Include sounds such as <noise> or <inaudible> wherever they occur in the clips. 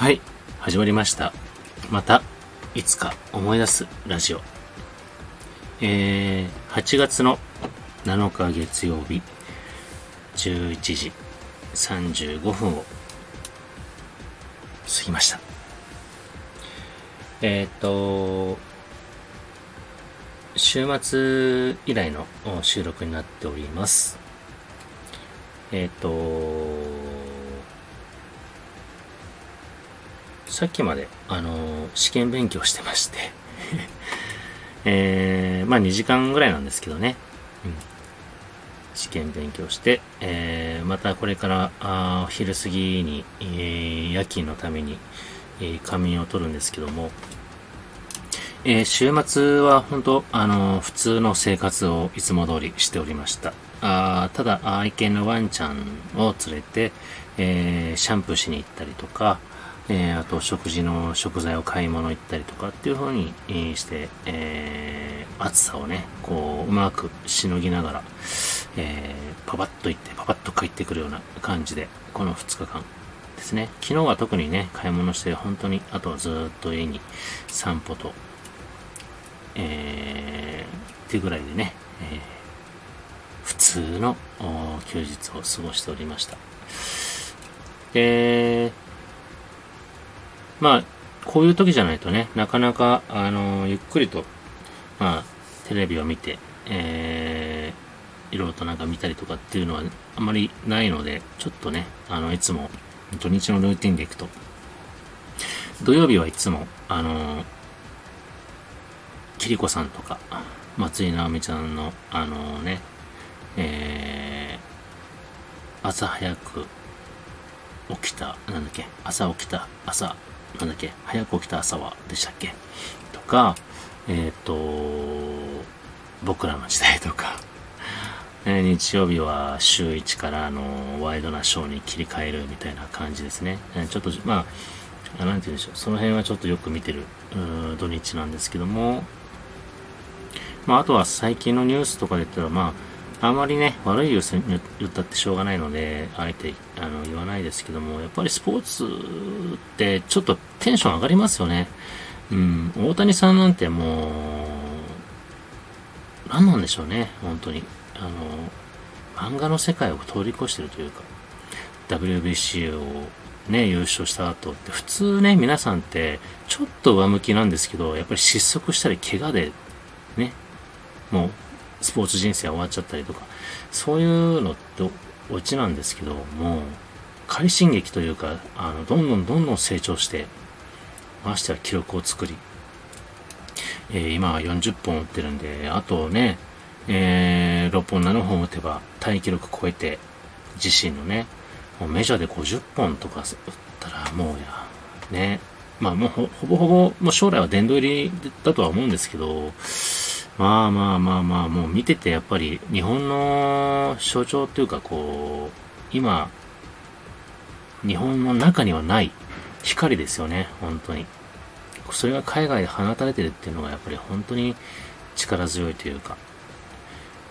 はい、始まりました。また、いつか思い出すラジオ。えー、8月の7日月曜日、11時35分を過ぎました。えっ、と、週末以来の収録になっております。えっ、と、さっきまで、あの試験勉強してまして、<laughs> えー、まあ2時間ぐらいなんですけどね、うん、試験勉強して、えー、またこれから、あ昼過ぎに、えー夜勤のために、えー仮眠を取るんですけども、えー週末は本当、あの普通の生活をいつも通りしておりました。あーただ、愛犬のワンちゃんを連れて、えーシャンプーしに行ったりとか、えーあと食事の食材を買い物行ったりとかっていう風にして、えー暑さをね、こう、うまくしのぎながら、えーパパッと行って、パパッと帰ってくるような感じで、この2日間ですね。昨日は特にね、買い物して、本当に、あとはずっと家に散歩と、えー、ってぐらいでね、えー普通の休日を過ごしておりました。で、まあ、こういう時じゃないとね、なかなか、あの、ゆっくりと、まあ、テレビを見て、えー、いろいろとなんか見たりとかっていうのはあまりないので、ちょっとね、あの、いつも土日のルーティンでいくと、土曜日はいつも、あの、キリコさんとか、松井直美ちゃんの、あのね、えー、朝早く起きた、なんだっけ、朝起きた、朝、なんだっけ、早く起きた朝は、でしたっけ？とか、えっ、と、僕らの時代とか、<laughs> えー日曜日は週1からあのワイドなショーに切り替えるみたいな感じですね。えーちょっと、まあ、あなんて言うんでしょう、その辺はちょっとよく見てる土日なんですけども、まあ、あとは最近のニュースとかで言ったら、まあ、あまりね、悪いニュースに言ったってしょうがないので、あえてあの言わないですけども、やっぱりスポーツってちょっとテンション上がりますよね。うん、大谷さんなんてもう、何なんでしょうね、本当に。あの、漫画の世界を通り越してるというか、WBC をね、優勝した後って、普通ね、皆さんって、ちょっと上向きなんですけど、やっぱり失速したり、怪我で、ね、もう、スポーツ人生終わっちゃったりとか、そういうのってオチなんですけど、もう、快進撃というか、あの、どんどんどんどん成長して、ましては記録を作り、えー今は40本打ってるんで、あとね、えー6本7本打てばタイ記録超えて、自身のね、もうメジャーで50本とか打ったらもうや、ね、まあもうほほぼほぼ、もう将来は殿堂入りだとは思うんですけど、まあまあまあまあ、もう見ててやっぱり日本の象徴っていうかこう、今、日本の中にはない光ですよね、本当に。それが海外で放たれてるっていうのがやっぱり本当に力強いというか、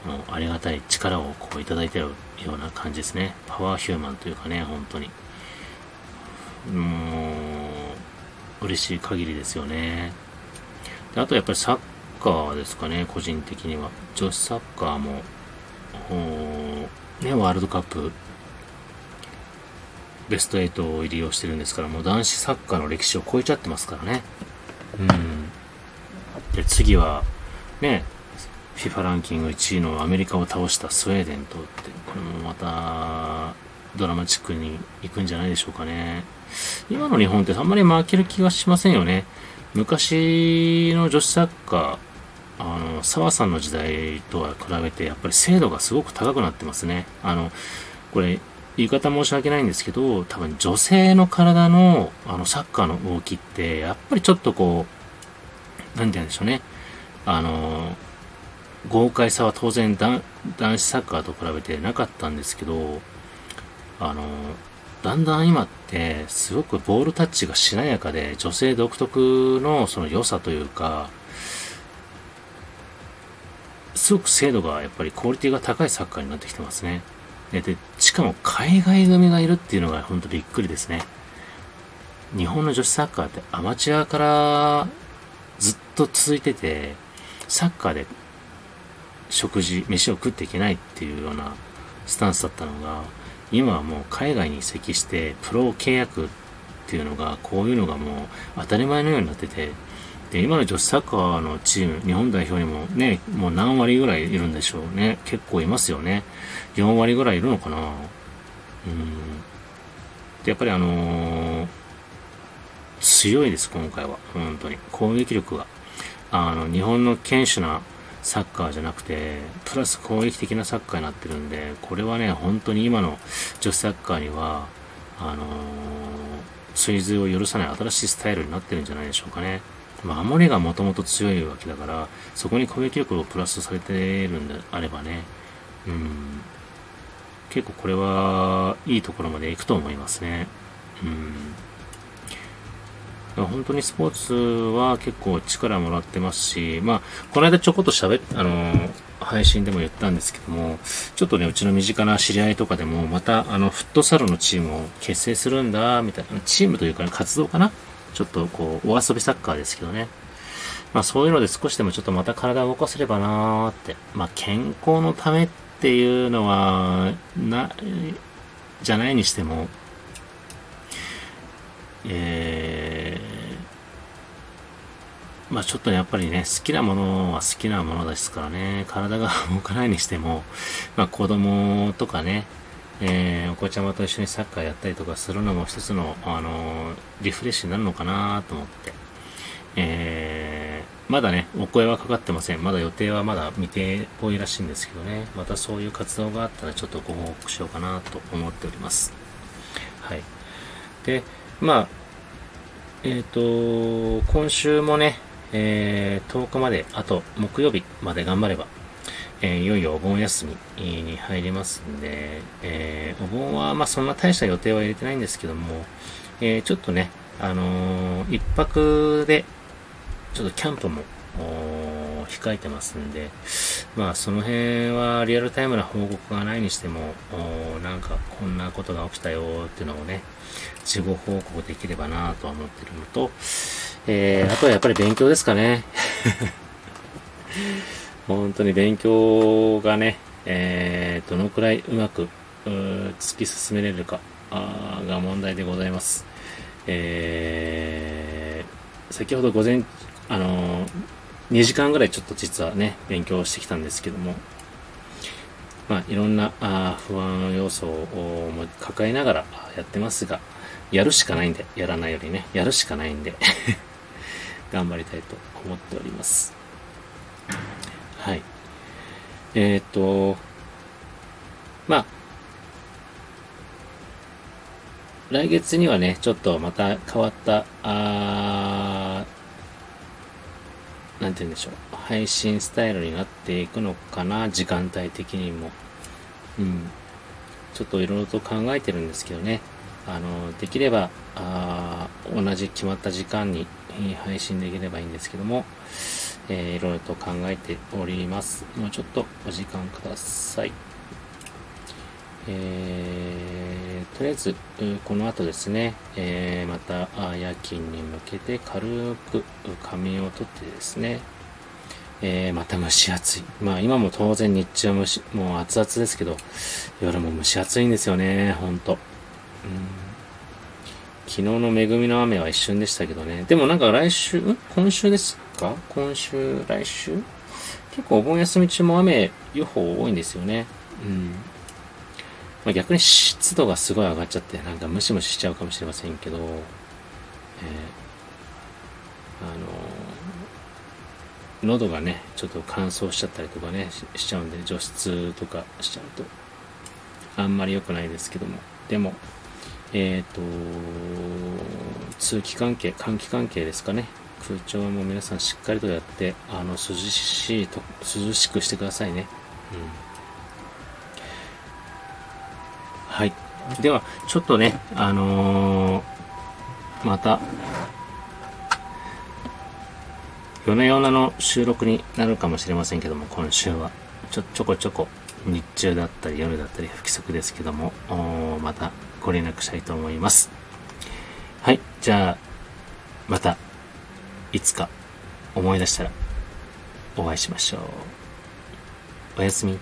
もうありがたい力をこういただいてるような感じですね。パワーヒューマンというかね、本当に。もう、嬉しい限りですよね。であとやっぱりサッカーですかね、個人的には。女子サッカーも、ね、ワールドカップ、ベスト8入りをしてるんですから、もう男子サッカーの歴史を超えちゃってますからね。うん。で、次は、ね、FIFA ランキング1位のアメリカを倒したスウェーデンとって、これもまた、ドラマチックに行くんじゃないでしょうかね。今の日本ってあんまり負ける気がしませんよね。昔の女子サッカー、あの、澤さんの時代とは比べて、やっぱり精度がすごく高くなってますね。あの、これ、言い方申し訳ないんですけど、多分女性の体の、あの、サッカーの動きって、やっぱりちょっとこう、なんて言うんでしょうね。あの、豪快さは当然男男子サッカーと比べてなかったんですけど、あの、だんだん今ってすごくボールタッチがしなやかで女性独特のその良さというか、すごく精度がやっぱりクオリティが高いサッカーになってきてますね。で、でしかも海外組がいるっていうのが本当びっくりですね。日本の女子サッカーってアマチュアからずっと続いてて、サッカーで食事、飯を食っていけないっていうようなスタンスだったのが、今はもう海外に移籍してプロ契約っていうのが、こういうのがもう当たり前のようになってて、で、今の女子サッカーのチーム、日本代表にもね、もう何割ぐらいいるんでしょうね。結構いますよね。4割ぐらいいるのかなうん。で、やっぱりあのー、強いです、今回は。本当に。攻撃力が。あの、日本の堅守なサッカーじゃなくて、プラス攻撃的なサッカーになってるんで、これはね、本当に今の女子サッカーには、あのー、追随を許さない新しいスタイルになってるんじゃないでしょうかね。まあ、守りがもともと強いわけだから、そこに攻撃力をプラスされてるんであればね、うん、結構これはいいところまで行くと思いますね。うん。本当にスポーツは結構力もらってますし、まあ、この間ちょこっと喋っ、あの配信でも言ったんですけども、ちょっとね、うちの身近な知り合いとかでも、また、あの、フットサルのチームを結成するんだ、みたいな、チームというか、ね、活動かなちょっとこう、お遊びサッカーですけどね。まあそういうので少しでもちょっとまた体を動かせればなーって。まあ健康のためっていうのは、な、じゃないにしても、えー、まあちょっとやっぱりね、好きなものは好きなものですからね、体が動かないにしても、まあ子供とかね、えー、お子ちゃまと一緒にサッカーやったりとかするのも一つの、あのー、リフレッシュになるのかなと思って、えー、まだね、お声はかかってません。まだ予定はまだ未定っぽいらしいんですけどね、またそういう活動があったらちょっとご報告しようかなと思っております。はい。で、まあ、えっ、ー、と、今週もね、えー、10日まで、あと木曜日まで頑張れば、えー、いよいよお盆休みに入りますんで、えー、お盆はまあそんな大した予定は入れてないんですけども、えー、ちょっとね、あのー、一泊で、ちょっとキャンプも、控えてますんで、まあその辺はリアルタイムな報告がないにしても、なんかこんなことが起きたよっていうのをね、事後報告できればなとは思ってるのと、えー、あとはやっぱり勉強ですかね。本当に勉強がね、えー、どのくらいうまく突き進めれるかが問題でございます。えー、先ほど午前、あのー、2時間ぐらいちょっと実はね、勉強してきたんですけども、まあ、いろんなあ不安要素を抱えながらやってますが、やるしかないんで、やらないよりね、やるしかないんで <laughs> 頑張りたいと思っております。はい。えっ、と、まあ、来月にはね、ちょっとまた変わった、あなんて言うんでしょう。配信スタイルになっていくのかな、時間帯的にも。うん。ちょっといろいろと考えてるんですけどね。あの、できれば、あ同じ決まった時間に配信できればいいんですけども、えー、いろいろと考えております。もうちょっとお時間ください。えー、とりあえず、この後ですね、えー、また夜勤に向けて軽く仮眠をとってですね、えー、また蒸し暑い。まあ今も当然日中は蒸し、もう熱々ですけど、夜も蒸し暑いんですよね、ほんと。うん昨日の恵みの雨は一瞬でしたけどね。でもなんか来週、ん？今週ですか？今週、来週？結構お盆休み中も雨予報多いんですよね。うん。まあ、逆に湿度がすごい上がっちゃって、なんかムシムシしちゃうかもしれませんけど、えー、あのー、喉がね、ちょっと乾燥しちゃったりとかね、しちゃうんで、除湿とかしちゃうと、あんまり良くないですけども、でも、えっ、ー、と、通気関係、換気関係ですかね。空調も皆さんしっかりとやって、あの、涼しいと、涼しくしてくださいね。うん。はい。では、ちょっとね、あのー、また、夜な夜なの収録になるかもしれませんけども、今週は。ちょ、ちょこちょこ、日中だったり夜だったり不規則ですけども、またご連絡したいと思います。はい、じゃあ、また、いつか思い出したら、お会いしましょう。おやすみ。